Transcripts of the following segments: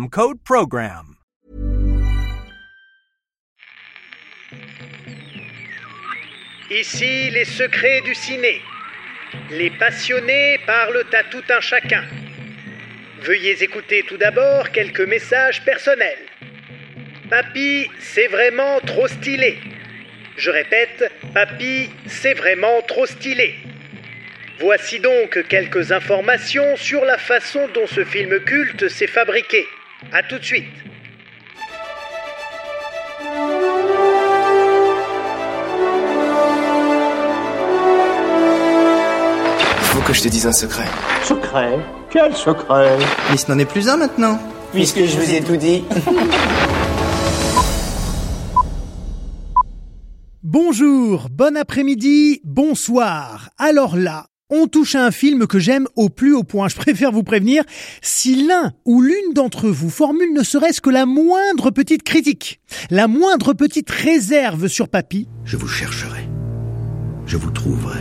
code PROGRAM. Ici les secrets du ciné. Les passionnés parlent à tout un chacun. Veuillez écouter tout d'abord quelques messages personnels. Papy, c'est vraiment trop stylé. Je répète, Papy, c'est vraiment trop stylé. Voici donc quelques informations sur la façon dont ce film culte s'est fabriqué. A tout de suite. Faut que je te dise un secret. Secret? Quel secret? Mais ce n'en est plus un maintenant. Puisque je vous ai tout dit. Bonjour, bon après-midi, bonsoir. Alors là, on touche à un film que j'aime au plus haut point. Je préfère vous prévenir, si l'un ou l'une d'entre vous formule ne serait-ce que la moindre petite critique, la moindre petite réserve sur Papy, Je vous chercherai. Je vous trouverai.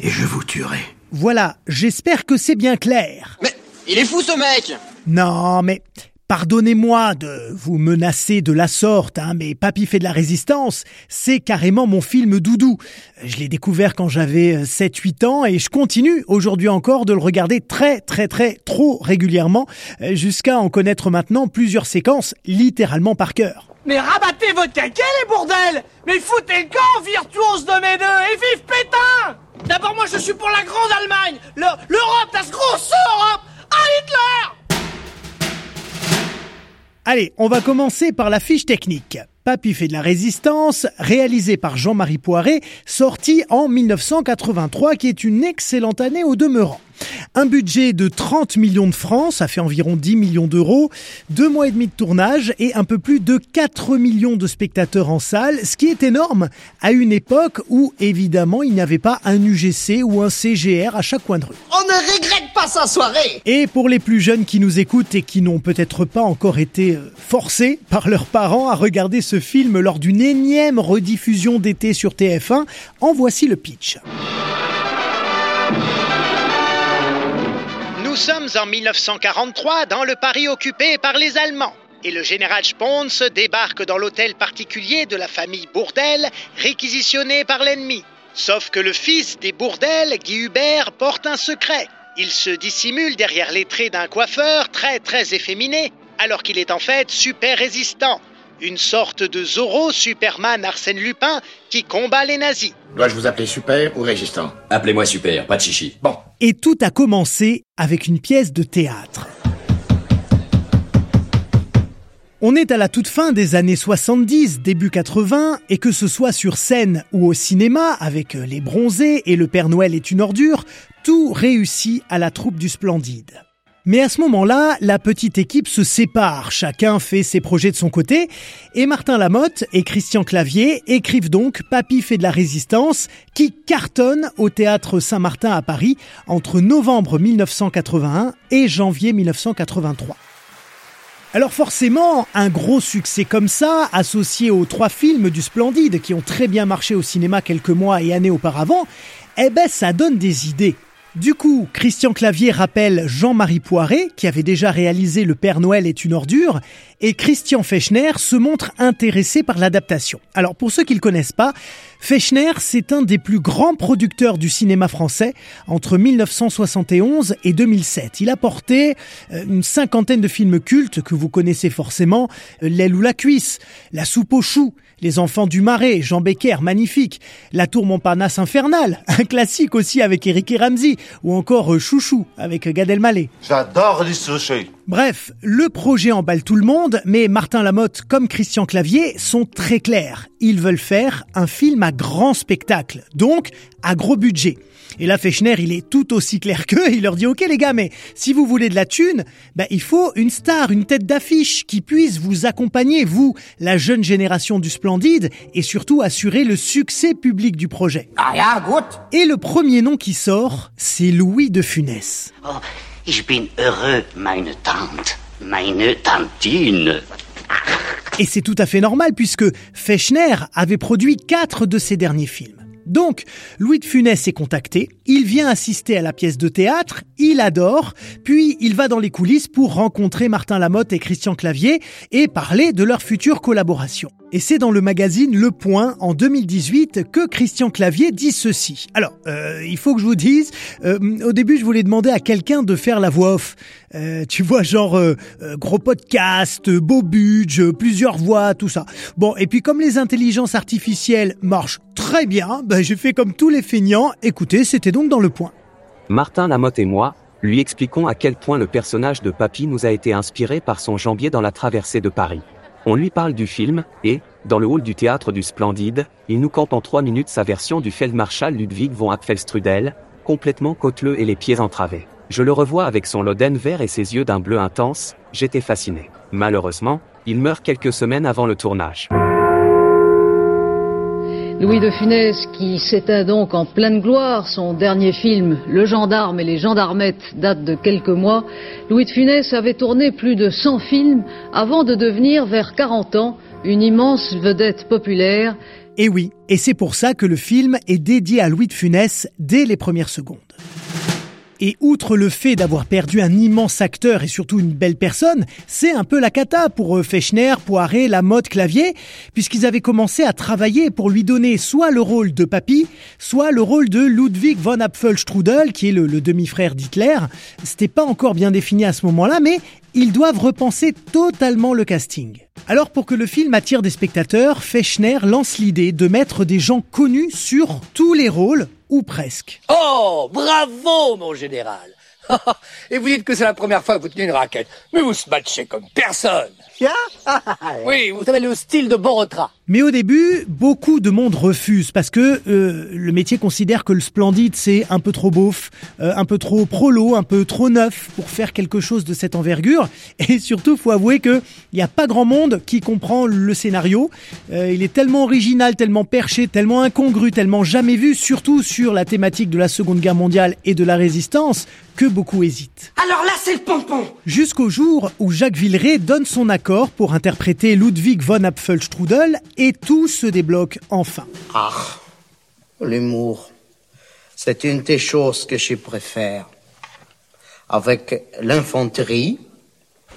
Et je vous tuerai. voilà, j'espère que c'est bien clair. Mais il est fou ce mec Non, mais pardonnez-moi de vous menacer de la sorte, hein, mais Papy fait de la résistance, c'est carrément mon film doudou. Je l'ai découvert quand j'avais 7-8 ans et je continue aujourd'hui encore de le regarder très très très trop régulièrement, euh, jusqu'à en connaître maintenant plusieurs séquences littéralement par cœur. Mais rabattez votre caquet, les bourdels Mais foutez le camp, virtuose de mes deux, et vive Pétain! D'abord, moi, je suis pour la grande Allemagne. Le- L'Europe, das grosse Europe! À Hitler Allez, on va commencer par la fiche technique. Papy fait de la résistance, réalisé par Jean-Marie Poiret, sorti en 1983, qui est une excellente année au demeurant. Un budget de 30 millions de francs, ça fait environ 10 millions d'euros, deux mois et demi de tournage et un peu plus de 4 millions de spectateurs en salle, ce qui est énorme à une époque où évidemment il n'y avait pas un UGC ou un CGR à chaque coin de rue. On ne regrette pas sa soirée Et pour les plus jeunes qui nous écoutent et qui n'ont peut-être pas encore été euh, forcés par leurs parents à regarder ce film lors d'une énième rediffusion d'été sur TF1, en voici le pitch. Nous sommes en 1943 dans le Paris occupé par les Allemands. Et le général Spons débarque dans l'hôtel particulier de la famille Bourdelle, réquisitionné par l'ennemi. Sauf que le fils des Bourdelle, Guy Hubert, porte un secret. Il se dissimule derrière les traits d'un coiffeur très très efféminé, alors qu'il est en fait super résistant. Une sorte de Zorro Superman Arsène Lupin qui combat les nazis. Dois-je vous appeler super ou résistant Appelez-moi super, pas de chichi. Bon, Et tout a commencé avec une pièce de théâtre. On est à la toute fin des années 70, début 80, et que ce soit sur scène ou au cinéma, avec les bronzés et le Père Noël est une ordure, tout réussit à la troupe du Splendide. Mais à ce moment-là, la petite équipe se sépare, chacun fait ses projets de son côté, et Martin Lamotte et Christian Clavier écrivent donc Papy fait de la résistance, qui cartonne au théâtre Saint-Martin à Paris entre novembre 1981 et janvier 1983. Alors forcément, un gros succès comme ça, associé aux trois films du Splendide qui ont très bien marché au cinéma quelques mois et années auparavant, eh ben ça donne des idées. Du coup, Christian Clavier rappelle Jean-Marie Poiret, qui avait déjà réalisé Le Père Noël est une ordure, et Christian Fechner se montre intéressé par l'adaptation. Alors pour ceux qui ne le connaissent pas, Fechner, c'est un des plus grands producteurs du cinéma français entre 1971 et 2007. Il a porté euh, une cinquantaine de films cultes que vous connaissez forcément, euh, L'aile ou la cuisse, La soupe aux choux, Les enfants du marais, Jean Becker, magnifique, La tour Montparnasse infernale, un classique aussi avec Eric et Ramsey, ou encore euh, Chouchou avec Gad Elmaleh. J'adore les sushis. Bref, le projet emballe tout le monde, mais Martin Lamotte comme Christian Clavier sont très clairs. Ils veulent faire un film à grand spectacle, donc à gros budget. Et là, Fechner, il est tout aussi clair qu'eux. Il leur dit, OK, les gars, mais si vous voulez de la thune, bah, il faut une star, une tête d'affiche qui puisse vous accompagner, vous, la jeune génération du Splendide, et surtout assurer le succès public du projet. Ah ja, gut. Et le premier nom qui sort, c'est Louis de Funès. Oh, Et c'est tout à fait normal puisque Fechner avait produit quatre de ses derniers films. Donc, Louis de Funès est contacté, il vient assister à la pièce de théâtre, il adore, puis il va dans les coulisses pour rencontrer Martin Lamotte et Christian Clavier et parler de leur future collaboration. Et c'est dans le magazine Le Point en 2018 que Christian Clavier dit ceci. Alors, euh, il faut que je vous dise, euh, au début je voulais demander à quelqu'un de faire la voix off. Euh, tu vois, genre euh, gros podcast, beau budget, plusieurs voix, tout ça. Bon, et puis comme les intelligences artificielles marchent très bien, ben, j'ai fait comme tous les feignants. Écoutez, c'était donc dans Le Point. Martin Lamotte et moi, lui expliquons à quel point le personnage de Papy nous a été inspiré par son jambier dans la traversée de Paris. On lui parle du film, et, dans le hall du théâtre du Splendide, il nous campe en trois minutes sa version du Feldmarschall Ludwig von Apfelstrudel, complètement côteleux et les pieds entravés. Je le revois avec son loden vert et ses yeux d'un bleu intense, j'étais fasciné. Malheureusement, il meurt quelques semaines avant le tournage. Louis de Funès, qui s'éteint donc en pleine gloire, son dernier film, Le gendarme et les gendarmettes, date de quelques mois. Louis de Funès avait tourné plus de 100 films avant de devenir, vers 40 ans, une immense vedette populaire. Et oui, et c'est pour ça que le film est dédié à Louis de Funès dès les premières secondes. Et outre le fait d'avoir perdu un immense acteur et surtout une belle personne, c'est un peu la cata pour Fechner, Poiré, Lamotte, Clavier, puisqu'ils avaient commencé à travailler pour lui donner soit le rôle de Papy, soit le rôle de Ludwig von Apfelstrudel, qui est le, le demi-frère d'Hitler. C'était pas encore bien défini à ce moment-là, mais ils doivent repenser totalement le casting. Alors pour que le film attire des spectateurs, Fechner lance l'idée de mettre des gens connus sur tous les rôles, ou presque. Oh, bravo, mon général. Et vous dites que c'est la première fois que vous tenez une raquette. Mais vous se matchez comme personne. Oui, vous avez le style de Borotra. Mais au début, beaucoup de monde refuse parce que euh, le métier considère que le splendide c'est un peu trop beauf, euh, un peu trop prolo, un peu trop neuf pour faire quelque chose de cette envergure. Et surtout, faut avouer que il n'y a pas grand monde qui comprend le scénario. Euh, il est tellement original, tellement perché, tellement incongru, tellement jamais vu, surtout sur la thématique de la Seconde Guerre mondiale et de la résistance, que beaucoup hésitent. Alors là, c'est le pompon. Jusqu'au jour où Jacques Villeray donne son accord pour interpréter Ludwig von Apfelstrudel et tout se débloque enfin. Ah, l'humour, c'est une des choses que je préfère. Avec l'infanterie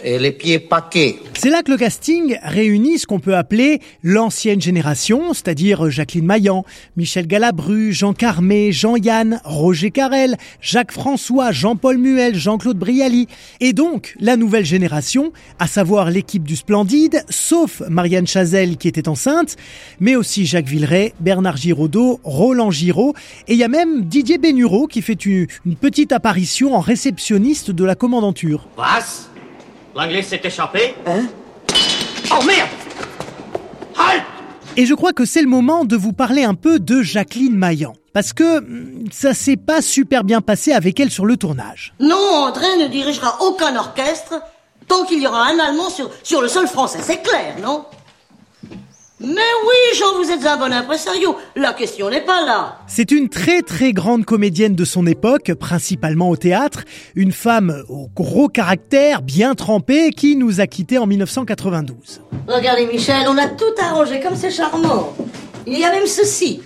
et les pieds paquets. C'est là que le casting réunit ce qu'on peut appeler l'ancienne génération, c'est-à-dire Jacqueline Maillan, Michel Galabru, Jean Carmé, Jean-Yann, Roger Carrel, Jacques François, Jean-Paul Muel, Jean-Claude Brialy, et donc la nouvelle génération, à savoir l'équipe du Splendide, sauf Marianne Chazelle qui était enceinte, mais aussi Jacques Villeray, Bernard Giraudot, Roland Giraud, et il y a même Didier Bénureau qui fait une, une petite apparition en réceptionniste de la commandanture. L'anglais s'est échappé Hein? Oh merde Halt Et je crois que c'est le moment de vous parler un peu de Jacqueline Maillan. Parce que hum, ça s'est pas super bien passé avec elle sur le tournage. Non, André ne dirigera aucun orchestre tant qu'il y aura un Allemand sur, sur le sol français. C'est clair, non? Jean, vous êtes un bon impresario. La question n'est pas là. C'est une très très grande comédienne de son époque, principalement au théâtre, une femme au gros caractère, bien trempée, qui nous a quittés en 1992. Regardez, Michel, on a tout arrangé comme c'est charmant. Il y a même ceci.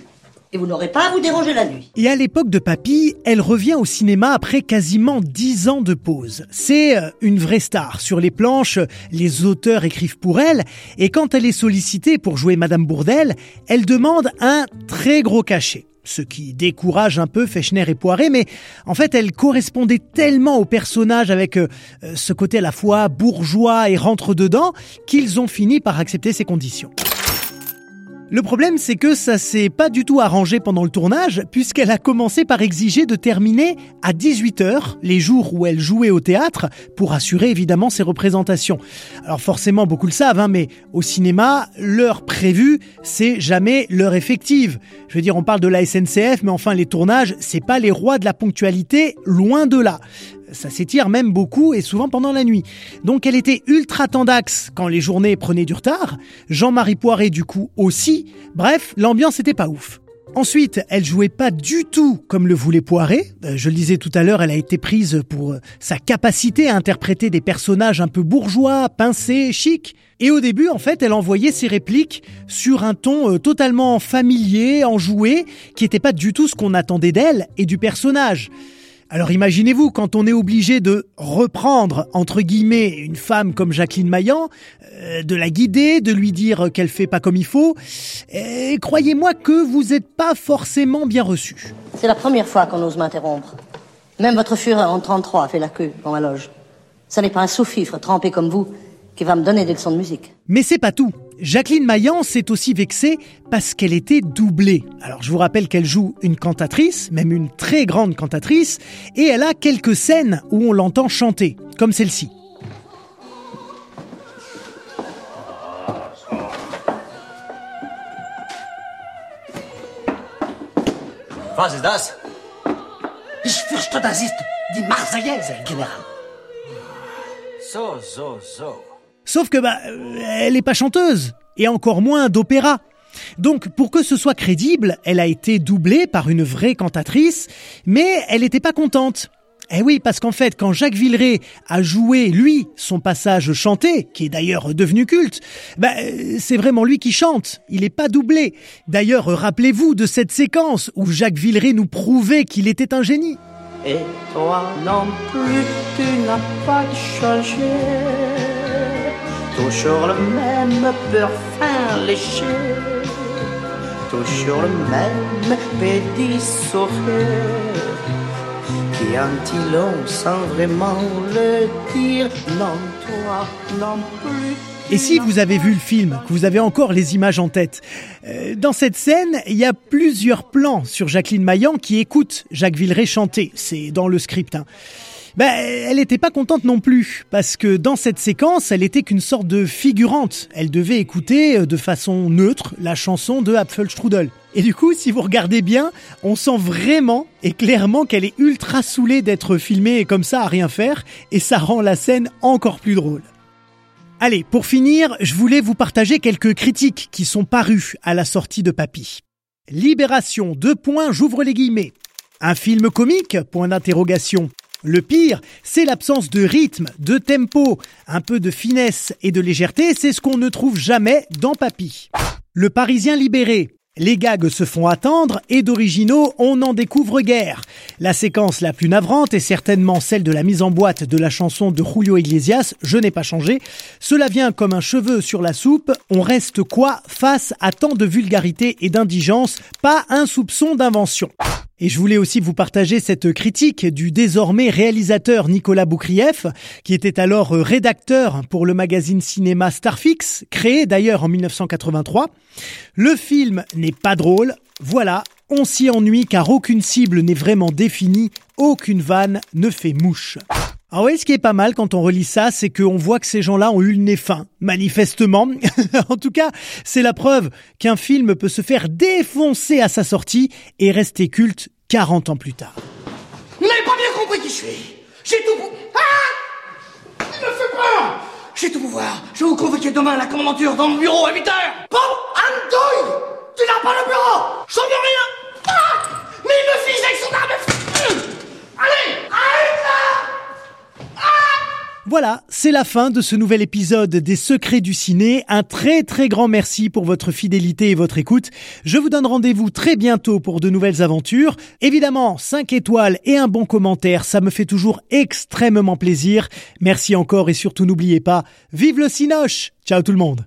Et vous n'aurez pas à vous déranger la nuit. Et à l'époque de Papy, elle revient au cinéma après quasiment dix ans de pause. C'est euh, une vraie star. Sur les planches, les auteurs écrivent pour elle, et quand elle est sollicitée pour jouer Madame Bourdelle, elle demande un très gros cachet. Ce qui décourage un peu Fechner et Poiré, mais en fait elle correspondait tellement au personnage avec euh, ce côté à la fois bourgeois et rentre-dedans qu'ils ont fini par accepter ces conditions. Le problème, c'est que ça s'est pas du tout arrangé pendant le tournage, puisqu'elle a commencé par exiger de terminer à 18h, les jours où elle jouait au théâtre, pour assurer évidemment ses représentations. Alors forcément, beaucoup le savent, hein, mais au cinéma, l'heure prévue, c'est jamais l'heure effective. Je veux dire, on parle de la SNCF, mais enfin, les tournages, c'est pas les rois de la ponctualité, loin de là ça s'étire même beaucoup et souvent pendant la nuit. Donc elle était ultra tendax quand les journées prenaient du retard, Jean-Marie Poiré du coup aussi, bref, l'ambiance était pas ouf. Ensuite, elle jouait pas du tout comme le voulait Poiré. Euh, je le disais tout à l'heure, elle a été prise pour euh, sa capacité à interpréter des personnages un peu bourgeois, pincés, chics. Et au début, en fait, elle envoyait ses répliques sur un ton euh, totalement familier, enjoué, qui n'était pas du tout ce qu'on attendait d'elle et du personnage. Alors imaginez-vous quand on est obligé de reprendre, entre guillemets, une femme comme Jacqueline Maillan, euh, de la guider, de lui dire qu'elle fait pas comme il faut, et croyez-moi que vous n'êtes pas forcément bien reçu. C'est la première fois qu'on ose m'interrompre. Même votre Führer en 33 a fait la queue dans ma loge. Ce n'est pas un sous-fifre trempé comme vous qui va me donner des leçons de musique. Mais c'est pas tout. Jacqueline Maillan s'est aussi vexée parce qu'elle était doublée. Alors je vous rappelle qu'elle joue une cantatrice, même une très grande cantatrice, et elle a quelques scènes où on l'entend chanter, comme celle-ci. Was ist das? Ich fürchte, das ist die Marseillaise, General. So, so, so. Sauf que bah, elle n'est pas chanteuse, et encore moins d'opéra. Donc, pour que ce soit crédible, elle a été doublée par une vraie cantatrice, mais elle n'était pas contente. Eh oui, parce qu'en fait, quand Jacques Villeray a joué, lui, son passage chanté, qui est d'ailleurs devenu culte, bah, c'est vraiment lui qui chante. Il n'est pas doublé. D'ailleurs, rappelez-vous de cette séquence où Jacques Villeray nous prouvait qu'il était un génie. Et toi non plus, tu n'as pas changé. Toujours le même parfum léché, toujours le même petit sourire. Qui en long sans vraiment le dire, non toi non plus. Et si vous avez vu le film, que vous avez encore les images en tête, euh, dans cette scène, il y a plusieurs plans sur Jacqueline Maillan qui écoute Jacques Villeray chanter. C'est dans le script. Hein ben, elle n'était pas contente non plus, parce que dans cette séquence, elle était qu'une sorte de figurante. Elle devait écouter euh, de façon neutre la chanson de Apfelstrudel. Et du coup, si vous regardez bien, on sent vraiment et clairement qu'elle est ultra saoulée d'être filmée comme ça à rien faire, et ça rend la scène encore plus drôle. Allez, pour finir, je voulais vous partager quelques critiques qui sont parues à la sortie de Papy. Libération, deux points, j'ouvre les guillemets. Un film comique, point d'interrogation. Le pire, c'est l'absence de rythme, de tempo, un peu de finesse et de légèreté, c'est ce qu'on ne trouve jamais dans Papy. Le Parisien libéré. Les gags se font attendre et d'originaux, on n'en découvre guère. La séquence la plus navrante est certainement celle de la mise en boîte de la chanson de Julio Iglesias, Je n'ai pas changé. Cela vient comme un cheveu sur la soupe. On reste quoi face à tant de vulgarité et d'indigence? Pas un soupçon d'invention. Et je voulais aussi vous partager cette critique du désormais réalisateur Nicolas Boukrieff, qui était alors rédacteur pour le magazine cinéma Starfix, créé d'ailleurs en 1983. Le film n'est pas drôle, voilà, on s'y ennuie car aucune cible n'est vraiment définie, aucune vanne ne fait mouche. Ah oui, ce qui est pas mal quand on relit ça, c'est qu'on voit que ces gens-là ont eu le nez fin, manifestement. en tout cas, c'est la preuve qu'un film peut se faire défoncer à sa sortie et rester culte 40 ans plus tard. Vous n'avez pas bien compris qui je suis J'ai tout... pour... Ah Il me fait peur J'ai tout pouvoir. Je vais vous convoquer demain à la commandanture dans mon bureau à 8 heures. Bon, Antoine Tu n'as pas le bureau Je sens rien ah Mais il me vise avec son arme Allez voilà, c'est la fin de ce nouvel épisode des Secrets du Ciné. Un très très grand merci pour votre fidélité et votre écoute. Je vous donne rendez-vous très bientôt pour de nouvelles aventures. Évidemment, 5 étoiles et un bon commentaire, ça me fait toujours extrêmement plaisir. Merci encore et surtout n'oubliez pas, vive le Cinoche Ciao tout le monde.